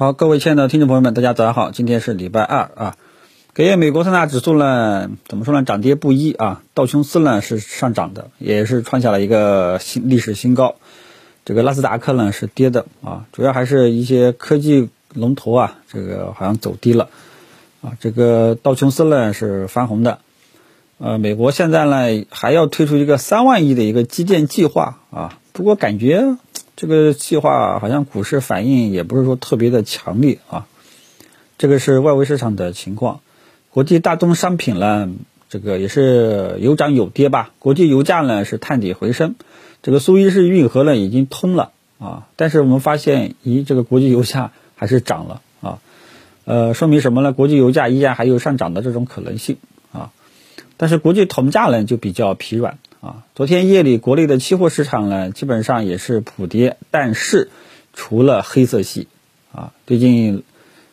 好，各位亲爱的听众朋友们，大家早上好，今天是礼拜二啊。隔夜美国三大指数呢，怎么说呢？涨跌不一啊。道琼斯呢是上涨的，也是创下了一个新历史新高。这个纳斯达克呢是跌的啊，主要还是一些科技龙头啊，这个好像走低了啊。这个道琼斯呢是翻红的。呃，美国现在呢还要推出一个三万亿的一个基建计划啊，不过感觉。这个计划好像股市反应也不是说特别的强烈啊，这个是外围市场的情况。国际大宗商品呢，这个也是有涨有跌吧。国际油价呢是探底回升，这个苏伊士运河呢已经通了啊，但是我们发现，咦，这个国际油价还是涨了啊，呃，说明什么呢？国际油价依然还有上涨的这种可能性啊，但是国际铜价呢就比较疲软。啊，昨天夜里国内的期货市场呢，基本上也是普跌，但是除了黑色系，啊，最近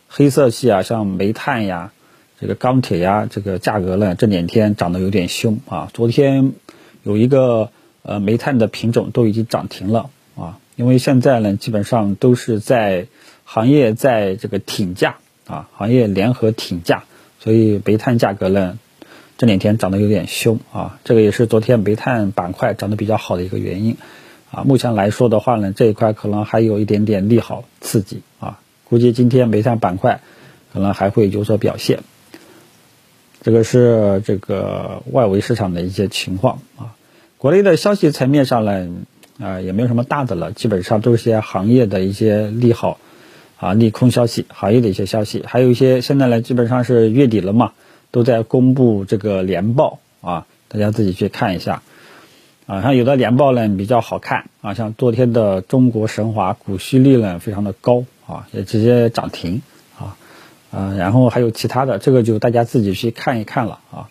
黑色系啊，像煤炭呀、这个钢铁呀，这个价格呢这两天涨得有点凶啊。昨天有一个呃煤炭的品种都已经涨停了啊，因为现在呢基本上都是在行业在这个挺价啊，行业联合挺价，所以煤炭价格呢。这两天涨得有点凶啊，这个也是昨天煤炭板块涨得比较好的一个原因啊。目前来说的话呢，这一块可能还有一点点利好刺激啊，估计今天煤炭板块可能还会有所表现。这个是这个外围市场的一些情况啊。国内的消息层面上呢，啊也没有什么大的了，基本上都是些行业的一些利好啊、利空消息，行业的一些消息，还有一些现在呢，基本上是月底了嘛。都在公布这个年报啊，大家自己去看一下啊。像有的年报呢比较好看啊，像昨天的中国神华股息率呢非常的高啊，也直接涨停啊啊。然后还有其他的，这个就大家自己去看一看了啊。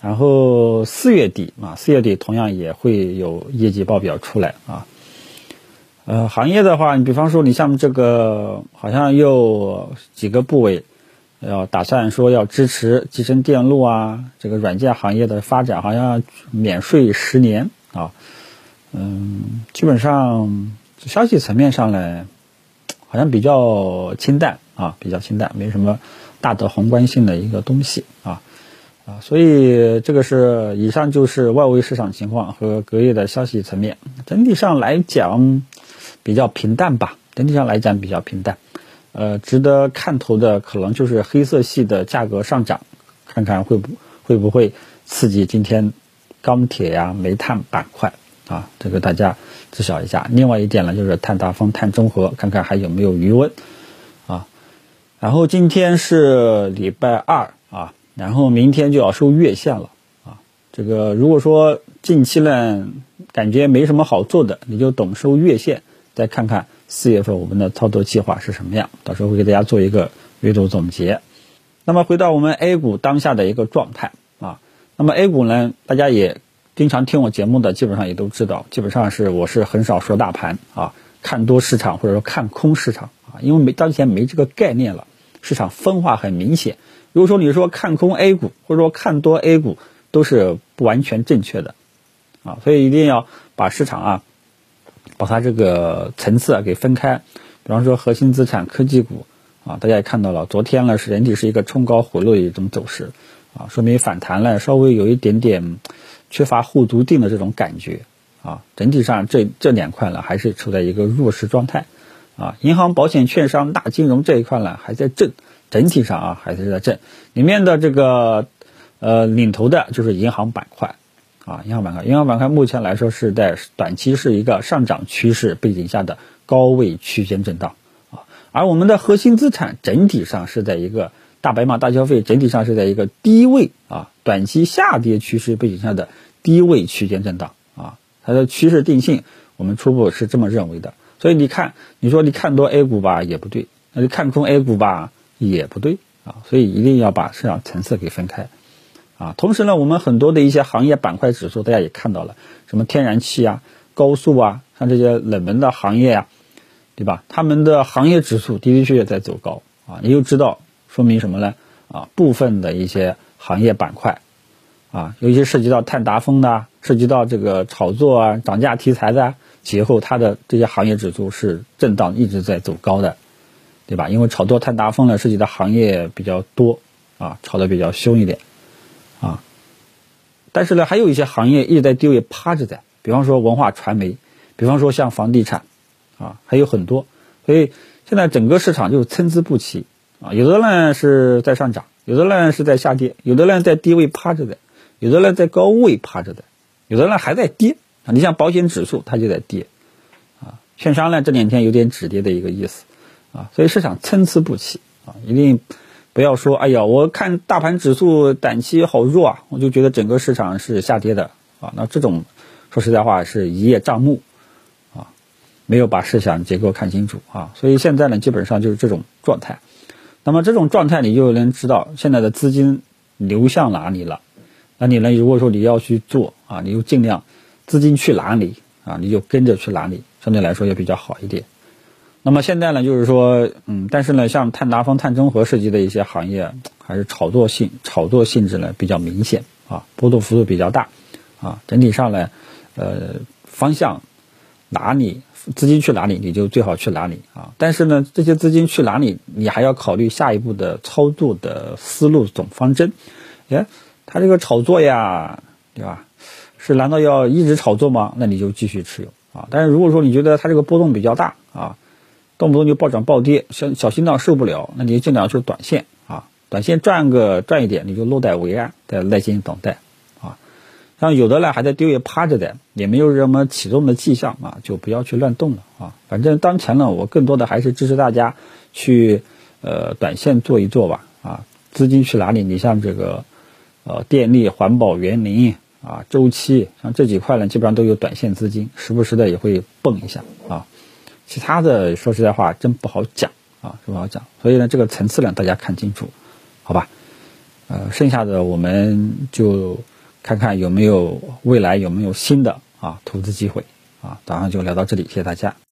然后四月底啊，四月底同样也会有业绩报表出来啊。呃，行业的话，你比方说你像这个，好像又几个部委。要打算说要支持集成电路啊，这个软件行业的发展，好像免税十年啊，嗯，基本上消息层面上呢，好像比较清淡啊，比较清淡，没什么大的宏观性的一个东西啊。啊，所以这个是以上就是外围市场情况和隔夜的消息层面，整体上来讲比较平淡吧，整体上来讲比较平淡。呃，值得看头的可能就是黑色系的价格上涨，看看会不会不会刺激今天钢铁呀、煤炭板块啊，这个大家知晓一下。另外一点呢，就是碳达峰、碳中和，看看还有没有余温啊。然后今天是礼拜二啊，然后明天就要收月线了啊。这个如果说近期呢感觉没什么好做的，你就等收月线，再看看。四月份我们的操作计划是什么样？到时候会给大家做一个阅读总结。那么回到我们 A 股当下的一个状态啊，那么 A 股呢，大家也经常听我节目的，基本上也都知道，基本上是我是很少说大盘啊，看多市场或者说看空市场啊，因为没当前没这个概念了，市场分化很明显。如果说你说看空 A 股或者说看多 A 股，都是不完全正确的啊，所以一定要把市场啊。把它这个层次啊给分开，比方说核心资产、科技股啊，大家也看到了，昨天呢是整体是一个冲高回落的一种走势啊，说明反弹呢稍微有一点点缺乏护足定的这种感觉啊，整体上这这两块呢还是处在一个弱势状态啊，银行、保险、券商、大金融这一块呢还在震，整体上啊还是在震，里面的这个呃领头的就是银行板块。啊，银行板块，银行板块目前来说是在短期是一个上涨趋势背景下的高位区间震荡啊，而我们的核心资产整体上是在一个大白马、大消费整体上是在一个低位啊，短期下跌趋势背景下的低位区间震荡啊，它的趋势定性我们初步是这么认为的，所以你看，你说你看多 A 股吧也不对，那你看空 A 股吧也不对啊，所以一定要把市场层次给分开。啊，同时呢，我们很多的一些行业板块指数，大家也看到了，什么天然气啊、高速啊，像这些冷门的行业呀，对吧？他们的行业指数的的确确在走高啊，你就知道说明什么呢？啊，部分的一些行业板块，啊，尤其涉及到碳达峰的，涉及到这个炒作啊、涨价题材的，节后它的这些行业指数是震荡一直在走高的，对吧？因为炒作碳达峰呢涉及的行业比较多啊，炒得比较凶一点啊。但是呢，还有一些行业一直在低位趴着在，比方说文化传媒，比方说像房地产啊，还有很多。所以现在整个市场就是参差不齐啊，有的呢是在上涨，有的呢是在下跌，有的呢在低位趴着的，有的呢在高位趴着的，有的呢还在跌啊。你像保险指数，它就在跌啊。券商呢这两天有点止跌的一个意思啊，所以市场参差不齐啊，一定不要说哎呀，我看大盘指数短期好弱啊，我就觉得整个市场是下跌的啊。那这种说实在话是一叶障目啊。没有把市场结构看清楚啊，所以现在呢，基本上就是这种状态。那么这种状态，你就能知道现在的资金流向哪里了。那你呢，如果说你要去做啊，你就尽量资金去哪里啊，你就跟着去哪里，相对来说也比较好一点。那么现在呢，就是说，嗯，但是呢，像碳达峰、碳中和涉及的一些行业，还是炒作性、炒作性质呢比较明显啊，波动幅度比较大啊。整体上呢，呃，方向哪里？资金去哪里，你就最好去哪里啊！但是呢，这些资金去哪里，你还要考虑下一步的操作的思路总方针。哎，他这个炒作呀，对吧？是难道要一直炒作吗？那你就继续持有啊！但是如果说你觉得它这个波动比较大啊，动不动就暴涨暴跌，小小心脏受不了，那你就尽量是短线啊，短线赚个赚一点，你就落袋为安，再耐心等待啊。像有的呢还在低位趴着的，也没有什么启动的迹象啊，就不要去乱动了啊。反正当前呢，我更多的还是支持大家去呃短线做一做吧啊。资金去哪里？你像这个呃电力、环保、园林啊、周期，像这几块呢，基本上都有短线资金，时不时的也会蹦一下啊。其他的说实在话，真不好讲啊，不好讲。所以呢，这个层次呢，大家看清楚，好吧？呃，剩下的我们就。看看有没有未来有没有新的啊投资机会啊，早上就聊到这里，谢谢大家。